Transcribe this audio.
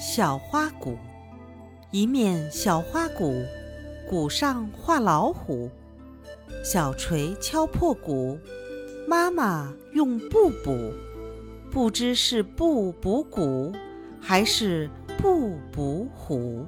小花鼓一面小花鼓鼓上画老虎小锤敲破鼓妈妈用布补不知是布补鼓还是布补虎。